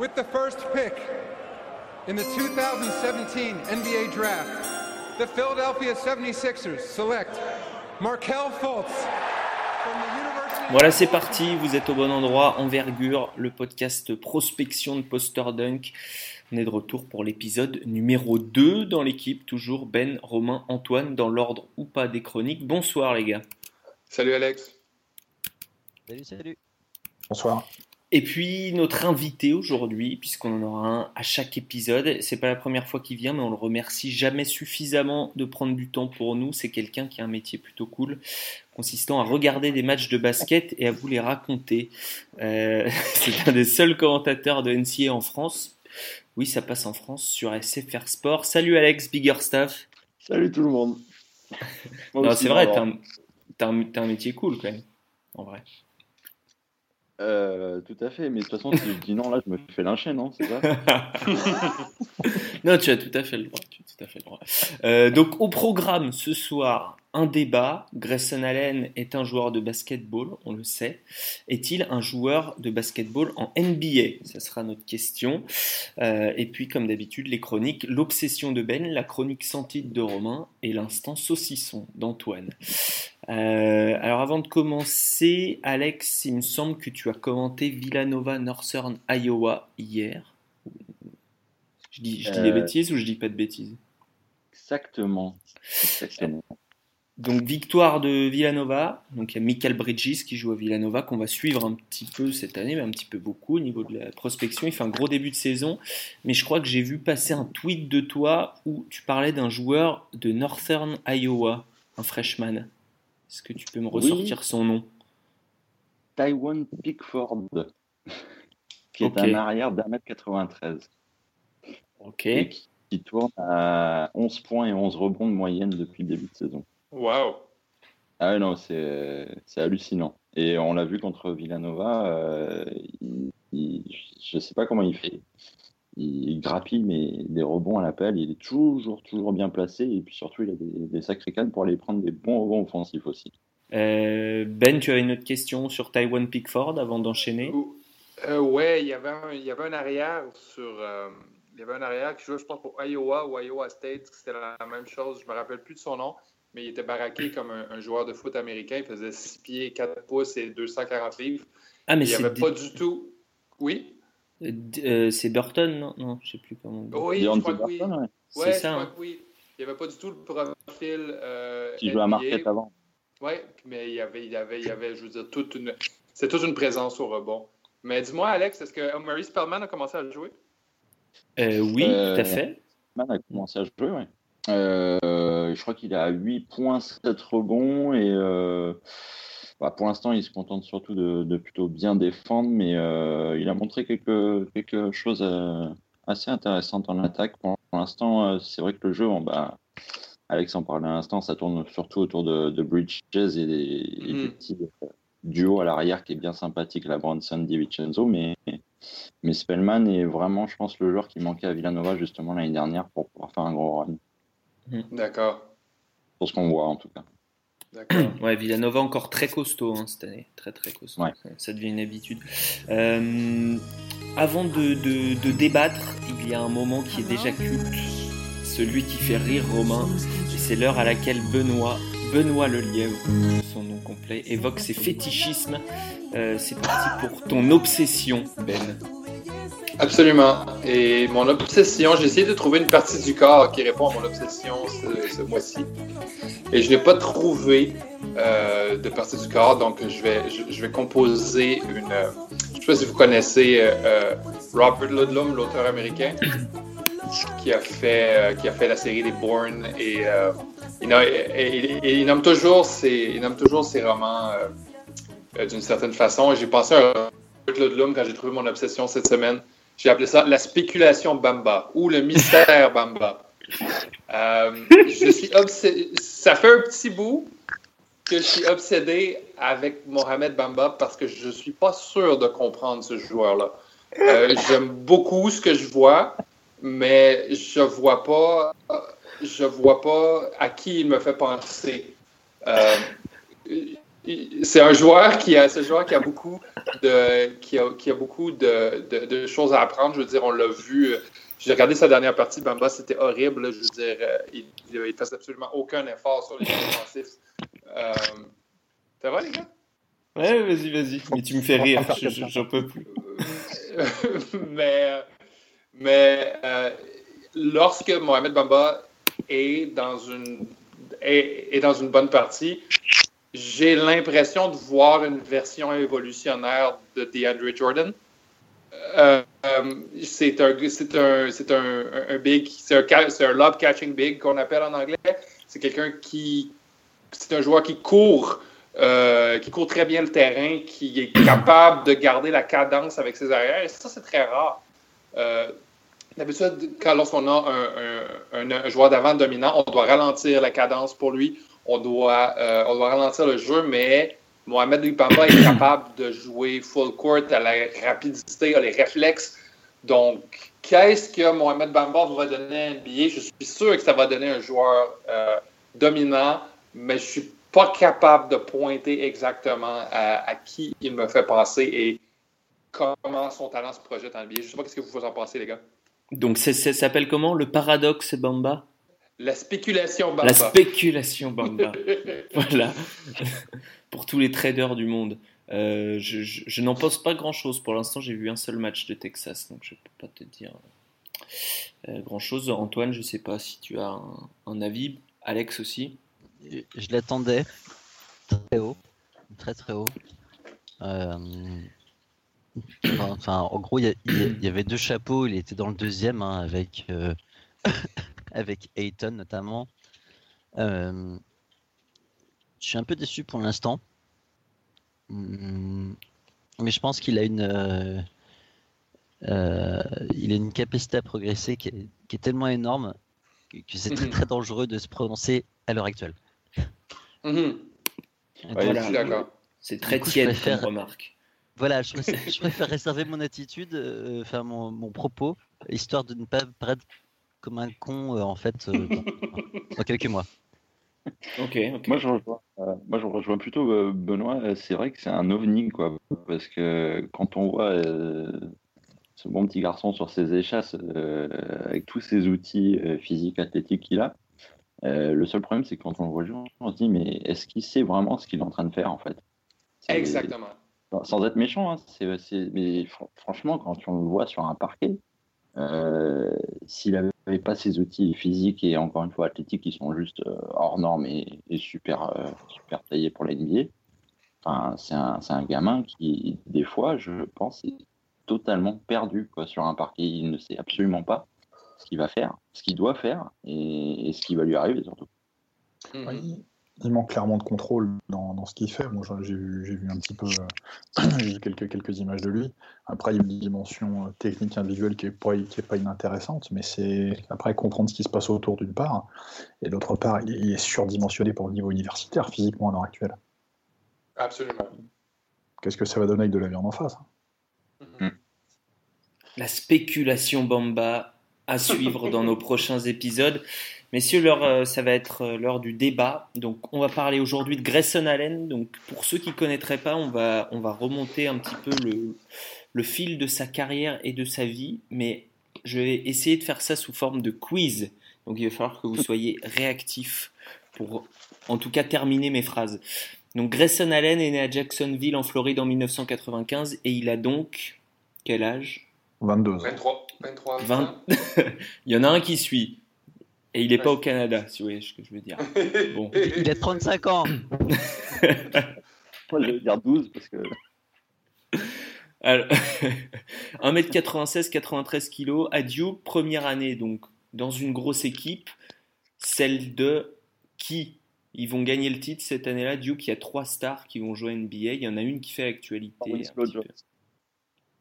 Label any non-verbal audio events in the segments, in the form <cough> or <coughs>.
With the first pick in the 2017 NBA Draft, the Philadelphia 76ers select Markel Fultz from the University Voilà, c'est parti, vous êtes au bon endroit, Envergure, le podcast prospection de Poster Dunk. On est de retour pour l'épisode numéro 2 dans l'équipe, toujours Ben, Romain, Antoine, dans l'ordre ou pas des chroniques. Bonsoir les gars. Salut Alex. Salut, salut. Bonsoir. Et puis notre invité aujourd'hui, puisqu'on en aura un à chaque épisode, c'est pas la première fois qu'il vient, mais on le remercie jamais suffisamment de prendre du temps pour nous. C'est quelqu'un qui a un métier plutôt cool, consistant à regarder des matchs de basket et à vous les raconter. Euh, <laughs> c'est un des seuls commentateurs de NCA en France. Oui, ça passe en France sur SFR Sport. Salut Alex, Bigger Staff. Salut tout le monde. <laughs> C'est vrai, t'as un, t'as un- t'as un métier cool quand même, en vrai. Euh, tout à fait, mais de toute façon, si je dis non, là, je me fais lyncher, non C'est ça <laughs> <laughs> Non, tu as tout à fait le droit. Tu as tout à fait le droit. Euh, donc, au programme ce soir, un débat. Grayson Allen est un joueur de basketball, on le sait. Est-il un joueur de basketball en NBA Ça sera notre question. Euh, et puis, comme d'habitude, les chroniques. L'obsession de Ben, la chronique sans titre de Romain et l'instant saucisson d'Antoine. Euh, alors, avant de commencer, Alex, il me semble que tu as commenté Villanova Northern Iowa hier. Je dis, je dis des Euh, bêtises ou je dis pas de bêtises? Exactement. Exactement. Donc victoire de Villanova, donc il y a Michael Bridges qui joue à Villanova qu'on va suivre un petit peu cette année, mais un petit peu beaucoup au niveau de la prospection. Il fait un gros début de saison, mais je crois que j'ai vu passer un tweet de toi où tu parlais d'un joueur de Northern Iowa, un freshman. Est-ce que tu peux me ressortir son nom? Taiwan Pickford, <laughs> qui est Ok. un arrière d'un mètre 93 Ok. et qui, qui tourne à 11 points et 11 rebonds de moyenne depuis le début de saison. Wow. Ah ouais, non, c'est c'est hallucinant. Et on l'a vu contre Villanova, euh, il- il- je ne sais pas comment il fait. Il grappille mais des rebonds à l'appel, il est toujours, toujours bien placé et puis surtout il a des, des sacrés cannes pour aller prendre des bons rebonds offensifs aussi. Euh, ben, tu as une autre question sur Taiwan Pickford avant d'enchaîner? Euh, ouais, il y avait un, il y avait un arrière sur. euh, il y avait un arrière qui jouait, je pense, pour Iowa ou Iowa State. C'était la, la même chose. Je me rappelle plus de son nom, mais il était baraqué comme un, un joueur de foot américain. Il faisait 6 pieds, 4 pouces et 240 livres. Ah, mais il n'y avait pas du tout. Oui? euh, euh, c'est Burton, non? Non, je sais plus comment. on dit. Oui, je crois que oui. Burton, ouais, C'est Ouais, je ça, crois hein. que oui. Il n'y avait pas du tout le profil. Euh, qui joue à. Marquette avant. Oui, mais il y avait, il y avait, il y avait, je veux dire, toute une, c'est toute une présence au rebond. Mais dis-moi, Alex, est-ce que Murray Spellman a commencé à jouer? Euh, oui, Euh, tout à fait. Man a commencé à jouer, ouais. Euh, je crois qu'il est à 8 points, 7 rebonds et euh, bah, pour l'instant il se contente surtout de, de plutôt bien défendre, mais euh, il a montré quelque, quelque chose euh, assez intéressant en attaque. Pour, l'instant, c'est vrai que le jeu, on, bah, Alex en parlait à l'instant, ça tourne surtout autour de, de Bridges et des, et des petits euh, duos à l'arrière qui est bien sympathique, la Bronson DiVincenzo, mais mais Spellman est vraiment, je pense, le joueur qui manquait à Villanova justement l'année dernière pour pouvoir faire un gros run. D'accord. Pour ce qu'on voit en tout cas. D'accord. <coughs> Ouais, Villanova encore très costaud hein, cette année, très très costaud. Ouais. Ça, ça devient une habitude. Euh, avant de, de- de débattre, il y a un moment qui est déjà culte, celui qui fait rire Romain, et c'est l'heure à laquelle Benoît, Benoît le lièvre, son nom complet, évoque ses fétichismes. Euh, c'est parti pour ton obsession, Ben. Absolument. Et mon obsession, j'ai essayé de trouver une partie du corps qui répond à mon obsession ce, mois-ci. Et je n'ai pas trouvé euh, de partie du corps, donc je vais, je, vais composer une. euh, je ne sais pas si vous connaissez euh, Robert Ludlum, l'auteur américain, qui a fait, qui a fait la série des Bourne et il, nomme toujours ses, il nomme toujours ses romans d'une certaine façon. Et j'ai pensé à Robert Ludlum quand j'ai trouvé mon obsession cette semaine. J'ai appelé ça la spéculation Bamba ou le mystère Bamba. Euh, je suis. Ça fait un petit bout que je suis obsédé avec Mohamed Bamba parce que je suis pas sûr de comprendre ce joueur-là. Euh, J'aime beaucoup ce que je vois, mais je vois vois pas à qui il me fait penser. Euh, c'est un joueur qui a, ce joueur qui a beaucoup de, qui a, qui a beaucoup de, de, de, choses à apprendre. Je veux dire, on l'a vu. J'ai regardé sa dernière partie, Bamba, c'était horrible. je veux dire, il ne faisait absolument aucun effort sur les <laughs> défensifs. Euh, ça va, les gars? Ouais, vas-y, vas-y. Mais tu me fais rire, j'en peux plus. <laughs> mais mais euh, lorsque Mohamed Bamba est dans une, est, dans une bonne partie, j'ai l'impression de voir une version évolutionnaire de DeAndre Jordan. Euh, euh, c'est un, big, c'est un, lob catching big qu'on appelle en anglais. C'est quelqu'un qui, c'est un joueur qui court, euh, qui court très bien le terrain, qui est capable de garder la cadence avec ses arrières. Et ça, c'est très rare. D'habitude, quand lorsqu'on a un, un, joueur d'avant dominant, on doit ralentir la cadence pour lui, on doit, euh, on doit ralentir le jeu, mais Mohamed Lipamba est capable de jouer full court à la rapidité, à les réflexes. Donc, qu'est-ce que Mohamed Bamba va donner à NBA? Je suis sûr que ça va donner un joueur euh, dominant, mais je suis pas capable de pointer exactement à, qui il me fait penser et comment son talent se projette en NBA. Je ne sais pas ce que vous en pensez, les gars. Donc ça s'appelle comment? Le paradoxe Bamba? La spéculation Bamba. La spéculation Bamba. <laughs> voilà. <laughs> pour tous les traders du monde. Euh, je, n'en pense pas grand-chose. Pour l'instant, j'ai vu un seul match de Texas, donc je ne peux pas te dire euh, grand-chose. Antoine, je ne sais pas si tu as un, avis. Alex aussi. Je l'attendais très haut, très très haut. Euh, Enfin, en gros, il y, avait deux chapeaux. Il était dans le deuxième hein, avec euh, avec Ayton notamment. Euh, je suis un peu déçu pour l'instant, hmm, mais je pense qu'il a une euh, il a une capacité à progresser qui est, tellement énorme que, c'est très, très dangereux de se prononcer à l'heure actuelle. Mhm. C'est très tiède comme remarque. Voilà, <laughs> je préfère, réserver mon attitude, euh, enfin mon, mon, propos, histoire de ne pas paraître comme un con euh, en fait euh, dans, quelques mois. Ok, Moi, je rejoins, moi, je rejoins plutôt Benoît. C'est vrai que c'est un ovni, quoi. Parce que quand on voit ce bon petit garçon sur ses échasses, avec tous ses outils physiques, athlétiques qu'il a, le seul problème, c'est que quand on le rejoint, on se dit, mais est-ce qu'il sait vraiment ce qu'il est en train de faire, en fait? Exactement sans être méchant, hein, mais franchement, quand on le voit sur un parquet, euh, s'il n'avait pas ses outils physiques et encore une fois athlétiques qui sont juste euh, hors normes et, super, euh, super taillés pour l'NBA, enfin, c'est un, un, gamin qui, des fois, je pense, est totalement perdu quoi, sur un parquet. Il ne sait absolument pas ce qu'il va faire, ce qu'il doit faire et, ce qui va lui arriver surtout. Oui il manque clairement de contrôle dans, ce qu'il fait. Moi, j'ai vu, un petit peu, euh, <clears throat> j'ai vu quelques, quelques images de lui. Après, il y a une dimension euh, technique individuelle qui n'est pas, qui est pas inintéressante, mais c'est après comprendre ce qui se passe autour d'une part, et d'autre part, il, est surdimensionné pour le niveau universitaire physiquement à l'heure actuelle. Absolument. Qu'est-ce que ça va donner avec de la viande en face mm-hmm. La spéculation Bamba à suivre dans nos <laughs> prochains épisodes. Messieurs, euh, ça va être euh, l'heure du débat. Donc, on va parler aujourd'hui de Grayson Allen. Donc, pour ceux qui ne connaîtraient pas, on va, on va remonter un petit peu le, le fil de sa carrière et de sa vie. Mais je vais essayer de faire ça sous forme de quiz. Donc, il va falloir que vous soyez réactifs pour, en tout cas, terminer mes phrases. Donc, Grayson Allen est né à Jacksonville, en Floride, en 1995. Et il a donc quel âge? 22 23. 23 20... il y en a un qui suit. Et il n'est pas au Canada, si vous voyez ce que je veux dire. <laughs> Bon. Il a 35 ans. Moi, je vais dire 12 parce que. <laughs> Alors, 1m96, 93 kg, à Duke, première année, donc dans une grosse équipe, celle de qui? Ils vont gagner le titre cette année-là. Duke, il y a trois stars qui vont jouer NBA. Il y en a une qui fait l'actualité.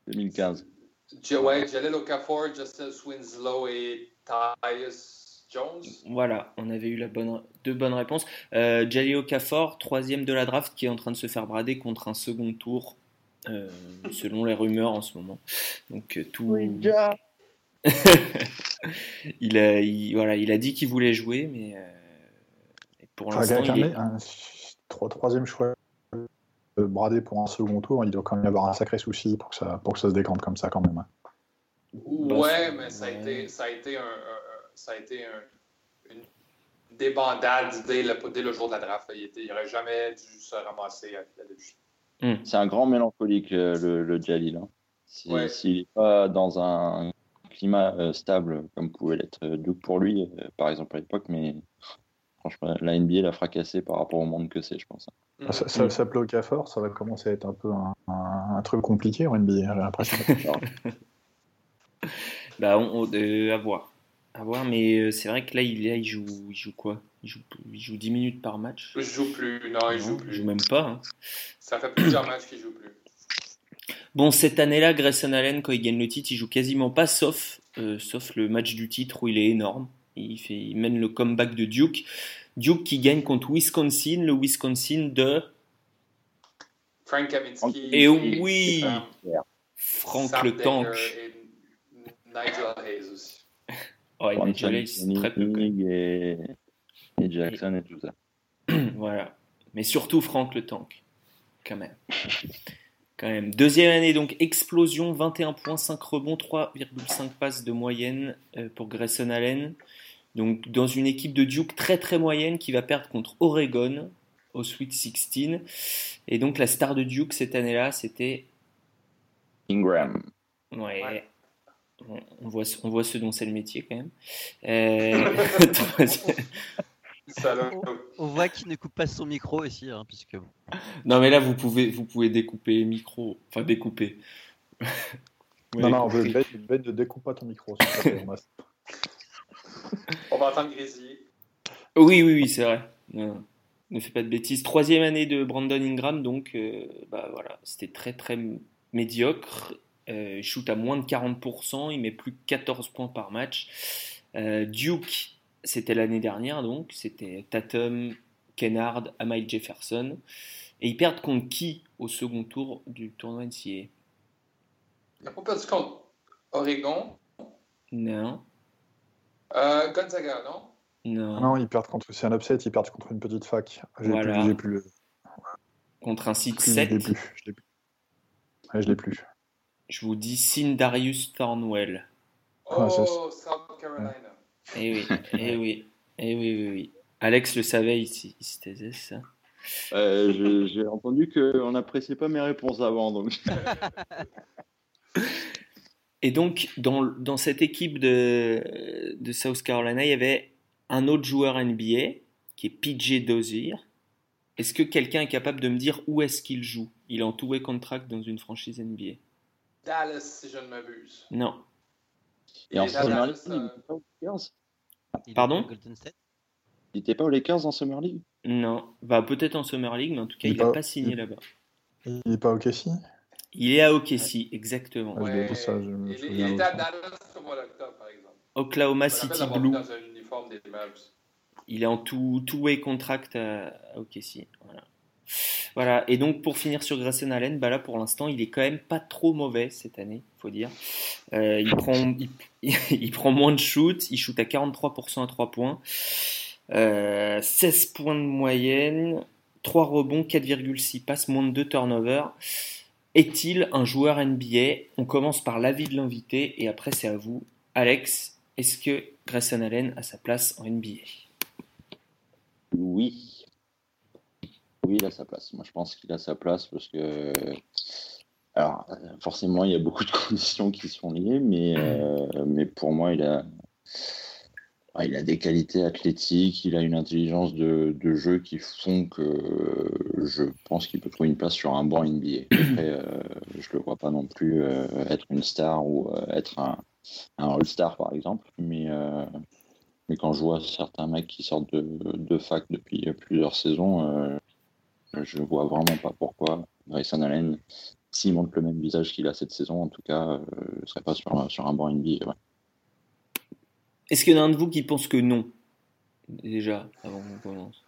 2015. Ouais, Jaleel Okafor, Justin Swinslow et Tyus Jones. Voilà, on avait eu la bonne, deux bonnes réponses. Euh, Jaleo Okafor, troisième de la draft, qui est en train de se faire brader contre un second tour, euh, <laughs> selon les rumeurs en ce moment. Donc euh, tout. <laughs> il, a, voilà, il a dit qu'il voulait jouer, mais euh, pour l'instant, il est... un, troisième choix bradé pour un second tour, il doit quand même y avoir un sacré souci pour que ça, pour que ça se décante comme ça quand même. Ouais, mais ça a été, ça a été, un, ça a été un, une débandade dès le, dès le jour de la draft. Il n'aurait jamais dû se ramasser là-dessus. Hmm. C'est un grand mélancolique, euh, le, le Jalil. Hein. S'il n'est pas dans un climat euh, stable comme pouvait l'être euh, Duke pour lui, par exemple à l'époque, mais franchement, la NBA l'a fracassé par rapport au monde que c'est, je pense. Ah, ça, ça, ça plaît au fort, ça va commencer à être un peu un, un, truc compliqué en NBA, j'ai l'impression. <laughs> bah, on, à voir. À voir, mais c'est vrai que là, il, il, joue, il joue quoi? Il joue, il joue 10 minutes par match? Il joue plus, non, il joue plus. Il joue même pas. Hein. Ça fait plusieurs matchs qu'il joue plus. Bon, cette année-là, Grayson Allen, quand il gagne le titre, il joue quasiment pas, sauf, euh, sauf le match du titre où il est énorme. Il, fait, il mène le comeback de Duke. Duke qui gagne contre Wisconsin, le Wisconsin de. Frank Kaminsky. Et, oui Frank le Tank. Et Nigel Hayes aussi. Ouais, Nigel Hayes, très peu. Et, et Jackson et tout ça. <clears throat> voilà. Mais surtout Frank le Tank. Quand même. Quand même. Deuxième année, donc explosion, 21 points, 5 rebonds, 3,5 passes de moyenne euh, pour Grayson Allen. Donc dans une équipe de Duke très très moyenne qui va perdre contre Oregon au Sweet 16. Et donc la star de Duke cette année-là, c'était Ingram. Ouais. On, voit, on voit ce dont c'est le métier quand même. Euh... <laughs> <laughs> On, voit qu'il ne coupe pas son micro ici, hein, puisque. Non, mais là, vous pouvez, vous pouvez découper micro, enfin découper. <laughs> non, non, Ben, ben, ne découpe pas ton micro. on va entendre Grésy. Oui, oui, oui, c'est vrai. ne fais pas de bêtises. Troisième année de Brandon Ingram, donc euh, bah voilà, c'était très très médiocre. Euh, il shoot à moins de 40%, il met plus que 14 points par match. Euh, Duke c'était l'année dernière, donc. C'était Tatum, Kennard, Amai Jefferson. Et ils perdent contre qui au second tour du tournoi n'ont pas perdu contre Oregon Non. Euh, Gonzaga, non? Non. Non, ils perdent contre. C'est un upset, ils perdent contre une petite fac. J'ai plus, plus, Contre un site 7. Je l'ai plus. Je l'ai plus. Ouais, je l'ai plus. Je vous dis Sindarius Thornwell. Oh, South Carolina. Eh oui, eh oui, eh oui, oui, oui. Alex le savait, il, il se taisait, ça. Euh, J'ai entendu qu'on n'appréciait pas mes réponses avant. Donc. <laughs> Et donc, dans, dans cette équipe de, de, South Carolina, il y avait un autre joueur NBA qui est PJ Dozier. Est-ce que quelqu'un est capable de me dire où est-ce qu'il joue? Il est en two-way contract dans une franchise NBA. Dallas, si je ne m'abuse. Non. Et en Summer League, il n'était pas aux Lakers Pardon Il n'était pas aux Lakers en Summer League Non, bah, peut-être en Summer League, mais en tout cas, il n'a pas... signé là-bas. Il n'est pas au OKC Il est à OKC, exactement. Ouais, ça, je il, il était à Dallas au mois d'octobre, par exemple. Oklahoma City Blue. Dans un uniforme des il est en two-way contract à OKC. Voilà. Voilà, et donc pour finir sur Grayson Allen, bah là pour l'instant il est quand même pas trop mauvais cette année, faut dire. Euh, il, prend, <laughs> moins de shoot, il shoot à 43% à 3 points, euh, 16 points de moyenne, 3 rebonds, 4,6 passes, moins de 2 turnovers. Est-il un joueur NBA On commence par l'avis de l'invité et après c'est à vous. Alex, est-ce que Grayson Allen a sa place en NBA Oui oui, il a sa place. Moi, je pense qu'il a sa place parce que. Alors, forcément, il y a beaucoup de <laughs> conditions qui sont liées, mais, euh, mais pour moi, il a, il a des qualités athlétiques, il a une intelligence de, jeu qui font que je pense qu'il peut trouver une place sur un banc NBA. Après, euh, je le vois pas non plus euh, être une star ou être un, un All-Star, par exemple, mais. mais quand je vois certains mecs qui sortent de, de fac depuis plusieurs saisons, je vois vraiment pas pourquoi Grayson Allen, s'il montre le même visage qu'il a cette saison, en tout cas, ne euh, serait pas sur, sur un banc NBA. Ouais. Est-ce qu'il y en a un de vous qui pense que non Déjà, avant qu'on commence?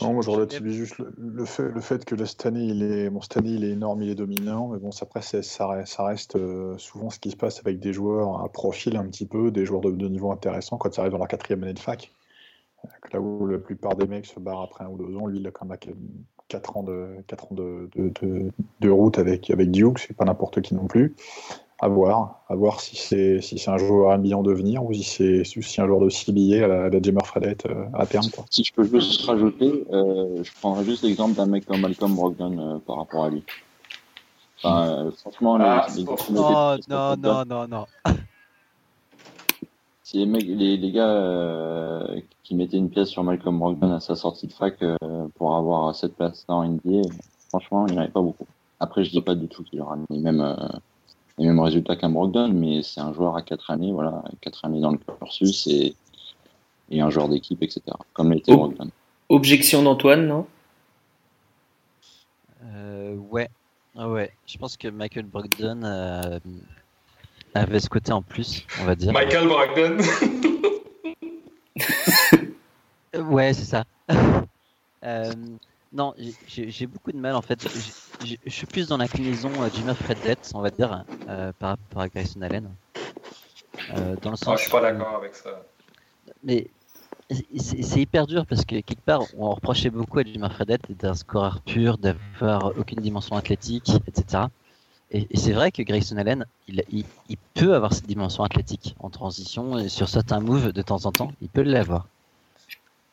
Non, moi je relativise juste le, fait, le fait que le année, il est, bon, cette année, il est énorme, il est dominant, mais bon, après, ça, ça reste euh, souvent ce qui se passe avec des joueurs à profil un petit peu, des joueurs de, de niveau intéressant quand ça arrive dans la quatrième année de fac. Là où la plupart des mecs se barrent après un ou deux ans, lui, il a quand même 4 ans de, 4 ans de, de, de, route avec, avec Duke, c'est pas n'importe qui non plus. À voir, à voir si c'est si c'est un joueur NBA en devenir ou si c'est si un joueur de CBA à la, à la Jammer Fredette euh, à terme. Quoi. Si je peux juste rajouter, euh, je prendrais juste l'exemple d'un mec comme Malcolm Brogdon euh, par rapport à lui. Enfin, euh, franchement, ah, les, les, oh, non, non, non, non, Si les, mecs, les, les gars euh, qui mettaient une pièce sur Malcolm Brogdon à sa sortie de fac euh, pour avoir cette place dans NBA, franchement, il n'y en avait pas beaucoup. Après, je dis pas du tout qu'il aura les mêmes, les mêmes résultats qu'un Brogdon, mais c'est un joueur à 4 années, voilà, 4 années dans le cursus et, et un joueur d'équipe, etc. Comme l'était oh. Brogdon. Objection d'Antoine, non? Euh, Ouais, ah ouais, je pense que Michael Brogdon euh, avait ce côté en plus, on va dire. Michael Brogdon <laughs> Ouais, c'est ça. <laughs> euh, non, j'ai beaucoup de mal en fait. Je suis plus dans l'inclinaison euh, Jimmy Fredette, on va dire, euh, par rapport à Grayson Allen. Euh, dans le sens. Oh, je suis pas d'accord avec ça. Mais c'est hyper dur parce que quelque part on reprochait beaucoup à Jimmy Fredette d'être un scoreur pur, d'avoir aucune dimension athlétique, etc. Et, c'est vrai que Grayson Allen, il, peut avoir cette dimension athlétique en transition et sur certains moves de temps en temps, il peut l'avoir.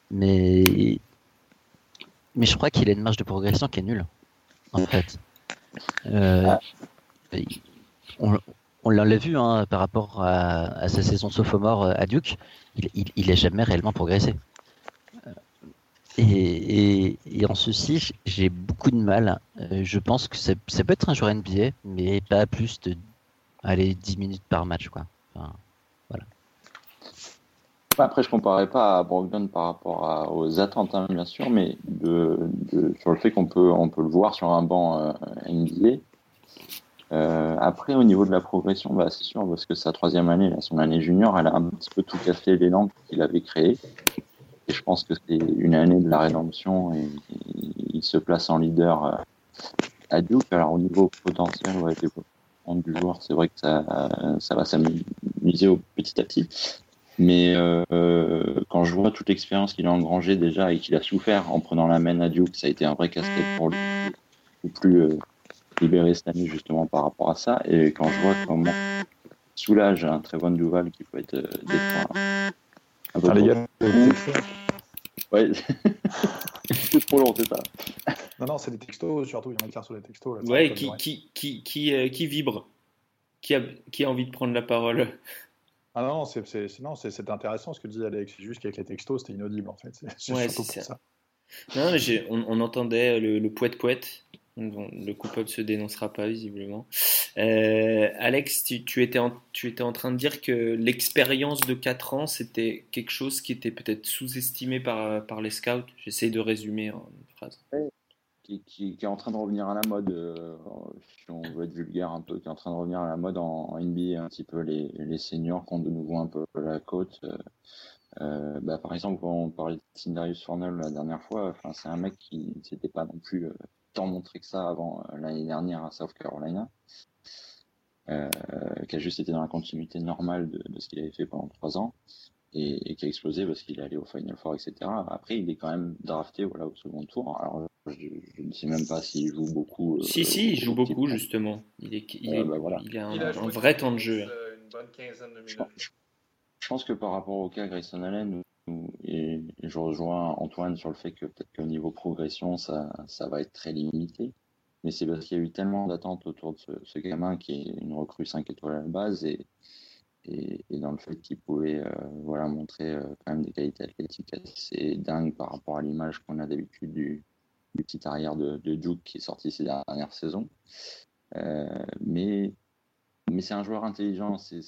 Mais mais je crois qu'il a une marge de progression qui est nulle, en fait. Euh, on, l'a vu hein, par rapport à, à, sa saison sophomore à Duke, il, il jamais réellement progressé. Et, en ceci, j'ai beaucoup de mal. Euh, je pense que ça, ça, peut être un joueur NBA, mais pas plus de allez, 10 minutes par match. Quoi. Voilà. Après, je ne comparais pas à Brogdon par rapport à, aux attentes, hein, bien sûr, mais de, sur le fait qu'on peut, on peut le voir sur un banc euh, NBA. Euh, après, au niveau de la progression, bah, c'est sûr, parce que sa troisième année, son année junior, elle a un petit peu tout cassé l'élan qu'il avait créé. Et je pense que c'est une année de la rédemption et, il se place en leader euh, à Duke. Alors, au niveau potentiel, ouais, développement du joueur, c'est vrai que ça, ça va s'amuser petit à petit. Mais euh, quand je vois toute l'expérience qu'il a engrangée déjà et qu'il a souffert en prenant la main à Duke, ça a été un vrai casse-tête pour lui. Ou plus euh, libéré cette année justement par rapport à ça. Et quand je vois comment soulage un très bon Duval qui peut être euh, des fois un peu ah, les gars, Ouais, <laughs> c'est trop long, c'est ça. Non, non, c'est des textos, surtout, il y en a qui sur les textos. Là, ouais, qui, qui, qui, qui, euh, qui vibre, qui a, qui a envie de prendre la parole? Ah non, c'est intéressant ce que disait Alex. C'est juste qu'avec les textos, c'était inaudible en fait. <laughs> C'est ouais, surtout ça. ça. Non, mais on, on, entendait le, le poète poète. Le coupable se dénoncera pas visiblement. Euh, Alex, tu, étais en, tu étais en train de dire que l'expérience de 4 ans, c'était quelque chose qui était peut-être sous-estimé par, les scouts. J'essaie de résumer en une phrase. Qui, est en train de revenir à la mode, euh, si on veut être vulgaire un peu, qui est en train de revenir à la mode en, en NBA, un petit peu les, les seniors qui ont de nouveau un peu la côte. Euh, bah, par exemple, quand on parlait de Tindarius Fornell la dernière fois, c'est un mec qui ne s'était pas non plus tant montré que ça avant euh, l'année dernière à South Carolina, euh, qui a juste été dans la continuité normale de, de ce qu'il avait fait pendant trois ans et, et, qui a explosé parce qu'il est allé au Final Four, etc. Après, il est quand même drafté voilà, au second tour. Alors, je, je ne sais même pas s'il joue beaucoup. Euh, si, si, il joue beaucoup, justement. Il, est, il, est, bah, voilà. il a un, il a un vrai temps de jeu. Une bonne quinzaine de minutes. Je, je, pense que par rapport au cas Grayson Allen, et, je rejoins Antoine sur le fait que peut-être qu'au niveau progression, ça, ça va être très limité. Mais c'est parce qu'il y a eu tellement d'attentes autour de ce, gamin qui est une recrue 5 étoiles à la base et, et, dans le fait qu'il pouvait euh, voilà, montrer euh, quand même des qualités athlétiques assez dingues par rapport à l'image qu'on a d'habitude du, petit arrière de, de, Duke qui est sorti ces dernières saisons. Euh, mais mais c'est un joueur intelligent. C'est,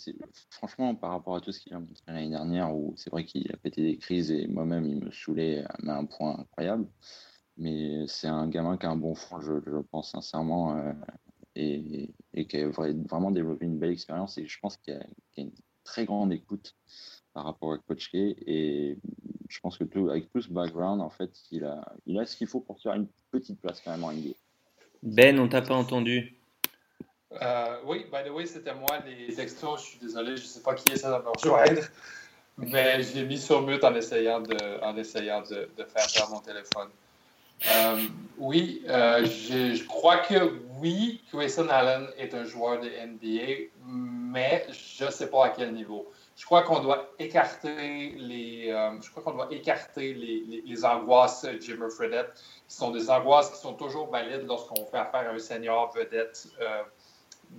franchement, par rapport à tout ce qu'il a montré l'année dernière, où c'est vrai qu'il a pété des crises et moi-même, il me saoulait à un point incroyable. Mais c'est un gamin qui a un bon fond, je, je pense sincèrement. Euh, et, qui a vraiment développé une belle expérience. Et je pense qu'il a, a une très grande écoute par rapport à Coach K. Et je pense que tout, avec tout ce background, en fait, il a, il a ce qu'il faut pour faire une petite place quand même en NBA. Ben, on t'a pas entendu. Euh, oui, by the way, c'était moi les textos. Je suis désolé, je sais pas qui est ça dans me rejoindre. Mais je l'ai mis sur mute en essayant de, en essayant de, de faire faire mon téléphone. Euh, oui, euh, je, crois que oui, Grayson Allen est un joueur de NBA, mais je ne sais pas à quel niveau. Je crois qu'on doit écarter les, je crois qu'on doit écarter les, les, les angoisses Jimmer Fredette, qui sont des angoisses qui sont toujours valides lorsqu'on fait affaire à un senior vedette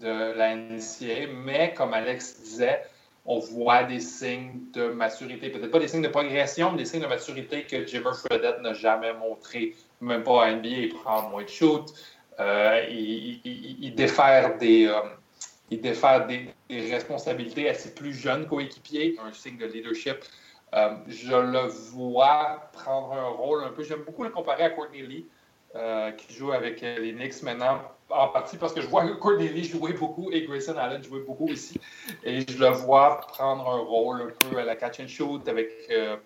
de la NCA. Mais comme Alex disait, on voit des signes de maturité, peut-être pas des signes de progression, mais des signes de maturité que Jimmer Fredette n'a jamais montré, même pas à NBA. Il prend moins de shoot, euh, il, il, il, défère des, euh, il défère des, des, responsabilités à ses plus jeunes coéquipiers, un signe de leadership. Euh, je le vois prendre un rôle un peu. J'aime beaucoup le comparer à Courtney Lee, qui joue avec les Knicks maintenant, en partie parce que je vois Courtney Lee jouer beaucoup et Grayson Allen jouer beaucoup aussi. Et je le vois prendre un rôle un peu à la catch and shoot avec, euh,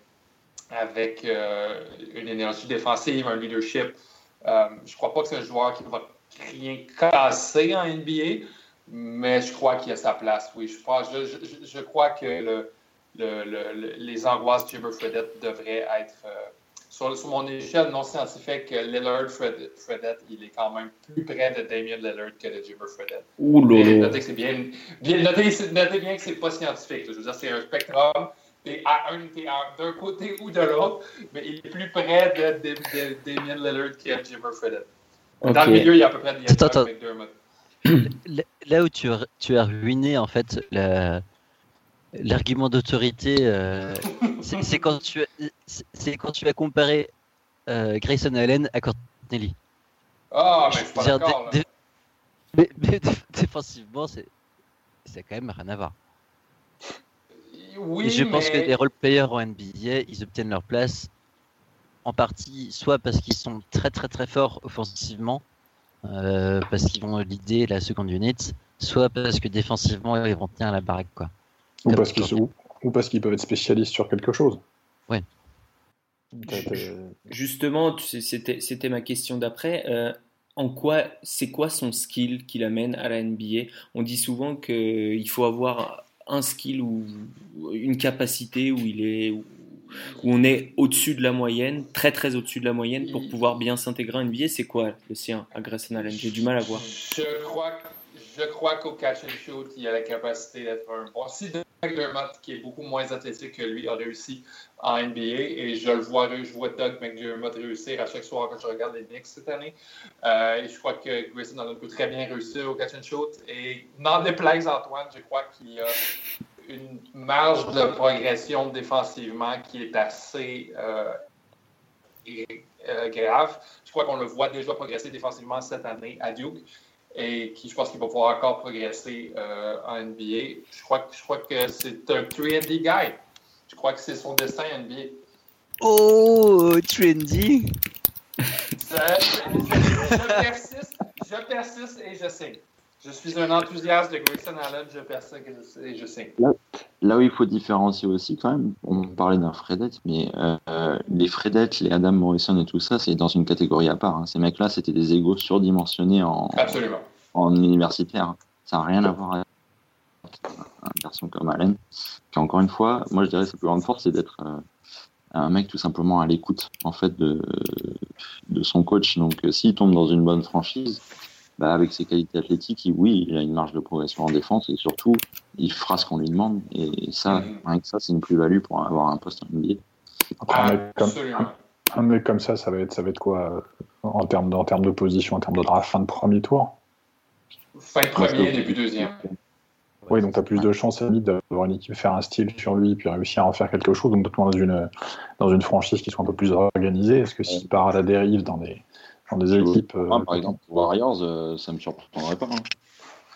avec euh, une énergie défensive, un leadership. Euh, je ne crois pas que c'est un joueur qui va rien casser en NBA, mais je crois qu'il a sa place. Oui, je crois, je, je, crois que le, le, le, les angoisses de Jimmer Fredette devraient être sur, sur, mon échelle non scientifique. Lillard Fredette, Fredette, il est quand même plus près de Damien Lillard que de Jimmer Fredette. Ouh Notez que c'est bien, bien, notez, notez bien que c'est pas scientifique. Je veux dire, c'est un spectrum. T'es à un, t'es d'un côté ou de l'autre, mais il est plus près de, de, de, de Damien Lillard que Jimmer Fredette. Okay. Dans le milieu, il y a à peu près de. <clears throat> Là où tu as, tu as ruiné en fait la, l'argument d'autorité, euh, c'est <laughs> quand tu quand tu as comparé euh, Grayson Allen à Corneli. Ah, mais je suis pas d'accord. Dé, mais, <laughs> mais défensivement, c'est quand même rien à voir. Oui, Et je mais... pense que les role players en NBA, ils obtiennent leur place en partie soit parce qu'ils sont très très très forts offensivement, euh, parce qu'ils vont l'idée la seconde unit, soit parce que défensivement ils vont tenir la baraque quoi. Ou parce, qu'ils, ou, ou parce qu'ils peuvent être spécialistes sur quelque chose. Ouais. Justement, c'était, c'était ma question d'après. Euh, en quoi, c'est quoi son skill qui l'amène à la NBA On dit souvent qu'il faut avoir un skill ou une capacité où il est, où on est au-dessus de la moyenne, très très au-dessus de la moyenne pour pouvoir bien s'intégrer à NBA. C'est quoi le sien à Grayson Allen? J'ai du mal à voir. Je crois que je crois qu'au catch and shoot, il a la capacité d'être un bon. Si McDermott, qui est beaucoup moins athlétique que lui, a réussi en NBA, et je le vois, je vois Doug McDermott réussir à chaque soir quand je regarde les Knicks cette année. Euh, et je crois que Grayson Allen peut très bien réussir au catch and shoot. Et n'en déplaise Antoine, je crois qu'il y a une marge de progression défensivement qui est assez euh, euh, grave. Je crois qu'on le voit déjà progresser défensivement cette année à Duke et qui, je pense qu'il va pouvoir encore progresser euh, en NBA. Je crois, je crois que c'est un trendy guy. Je crois que c'est son destin en NBA. Oh, trendy! Je, je, je, persiste, je persiste et je signe. Je suis un enthousiaste de Grayson Allen, je persiste et je signe. Là, là, où il faut différencier aussi, quand même, on parlait d'un Fredette, mais euh, les Fredettes, les Adam Morrison et tout ça, c'est dans une catégorie à part. Hein. Ces mecs-là, c'était des égos surdimensionnés en, Absolument. en universitaire. Ça n'a rien à voir avec un garçon comme Allen. Puis encore une fois, moi je dirais que sa plus grande force, c'est d'être euh, un mec tout simplement à l'écoute en fait de, de son coach. Donc euh, s'il tombe dans une bonne franchise, bah, avec ses qualités athlétiques, il, oui, il a une marge de progression en défense et surtout, il fera ce qu'on lui demande. Et ça, rien que ça, c'est une plus-value pour avoir un poste en NBA. Après, un, mec comme, Absolument. un mec comme ça, ça va être, ça va être quoi euh, en termes, de, en termes de position, en termes de draft, fin de premier tour? Fin de premier, début deuxième. Oui, donc tu as plus de chances limite d'avoir une équipe, faire un style sur lui, puis réussir à en faire quelque chose, donc notamment dans une, dans une franchise qui soit un peu plus organisée. Est-ce que s'il part à la dérive dans des, dans des équipes. euh, par exemple, Warriors, euh, ça me surprendrait pas. hein.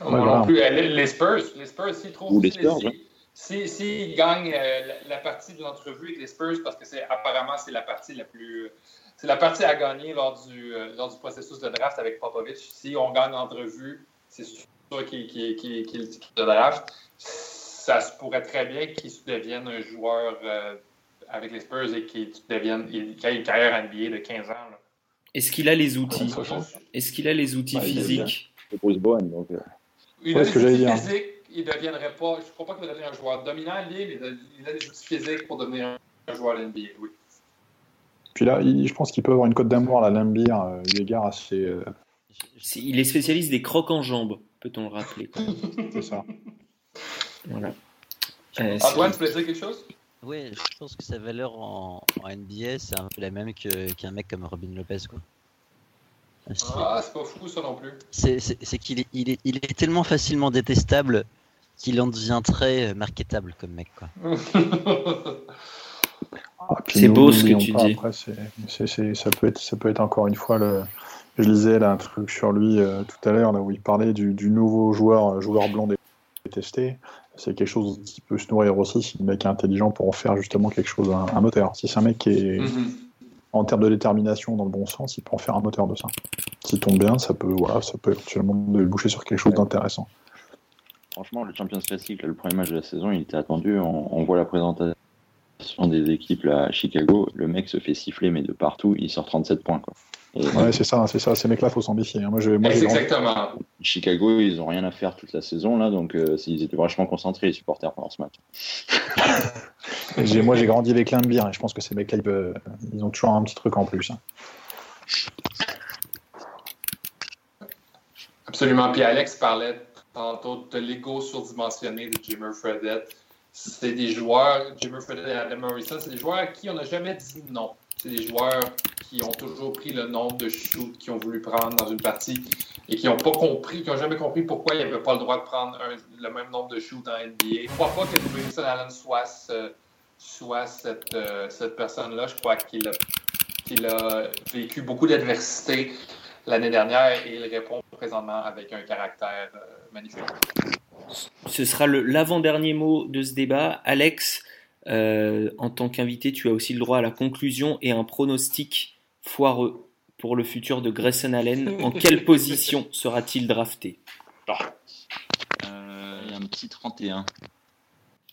Moi voilà. non plus. Les les Spurs, les Spurs, s'ils trouvent. Ou les Spurs, si- hein. si- S'ils gagnent euh, la, partie de l'entrevue avec les Spurs, parce que c'est apparemment c'est la partie la plus. C'est la partie à gagner lors du, euh, lors du processus de draft avec Popovich. Si on gagne l'entrevue, c'est sûr qu'il qu qu qu le draft. Ça se pourrait très bien qu'il devienne un joueur euh, avec les Spurs et qu'il devienne qu'il ait une carrière NBA de 15 ans. là. Est-ce qu'il a les outils. Est-ce qu'il a les outils Bah, physiques C'est Bruce Bowen, donc. euh, Il Ouais, a des outils physiques, il ne deviendrait pas. Je ne crois pas qu'il va devenir un joueur dominant il a, il a des outils physiques pour devenir un joueur NBA, oui. Puis là, il- je pense qu'il peut avoir une cote d'amour à la Lambir. euh, il est gare assez. euh, Il est spécialiste des crocs en jambes, peut-on le rappeler. <laughs> c'est ça. Voilà. Euh, Antoine, tu voulais dire quelque chose? Ouais, je pense que sa valeur en, en NBA, c'est un peu la même que- qu'un mec comme Robin Lopez, quoi. Ah, c'est pas fou ça non plus. C'est qu'il est, il est, il est tellement facilement détestable qu'il en devient très marketable comme mec, quoi. <laughs> Ah, C'est beau ce que tu pas, dis. Après, ça, peut être, ça peut être encore une fois le. Je lisais là, un truc sur lui euh, tout à l'heure, là où il parlait du, du nouveau joueur, euh, joueur blanc détesté. C'est quelque chose qui peut se nourrir aussi si le mec est intelligent pour en faire justement quelque chose, un, un moteur. Si c'est un mec qui est Mhm. en termes de détermination dans le bon sens, il peut en faire un moteur de ça. S'il tombe bien, ça peut, voilà, ça peut éventuellement déboucher sur quelque chose Ouais. d'intéressant. Franchement, le Champions Classic, là, le premier match de la saison, il était attendu. On, on voit la présentation des équipes là, à Chicago. Le mec se fait siffler, mais de partout, il sort 37 points. Quoi. Et Ouais, c'est ça, c'est ça. Ces mecs-là, faut s'en méfier. hein. Moi, j'ai, moi, Exactement. Chicago, ils ont rien à faire toute la saison, là, donc euh, ils étaient vachement concentrés, les supporters, pendant ce match. <laughs> moi, j'ai grandi avec Limbier et je pense que ces mecs-là, ils ont toujours un petit truc en plus. hein. Absolument. Puis Alex parlait tantôt de l'ego surdimensionné de Jimmer Fredette. C'est des joueurs, Jimmer Fredette et Adam Morrison, c'est des joueurs à qui on n'a jamais dit non. C'est des joueurs qui ont toujours pris le nombre de shoots qu'ils ont voulu prendre dans une partie et qui n'ont pas compris, qui n'ont jamais compris pourquoi ils n'avaient pas le droit de prendre le même nombre de shoots dans NBA. Je ne crois pas que Grayson Allen soit, soit cette, euh, cette personne-là. Je crois qu'il a, qu'il a vécu beaucoup d'adversité l'année dernière et il répond présentement avec un caractère euh, magnifique. Ce sera l'avant-dernier mot de ce débat. Alex, euh, en tant qu'invité, tu as aussi le droit à la conclusion et un pronostic foireux pour le futur de Grayson Allen. En <laughs> quelle position sera-t-il drafté? Euh, Il y a un petit 31.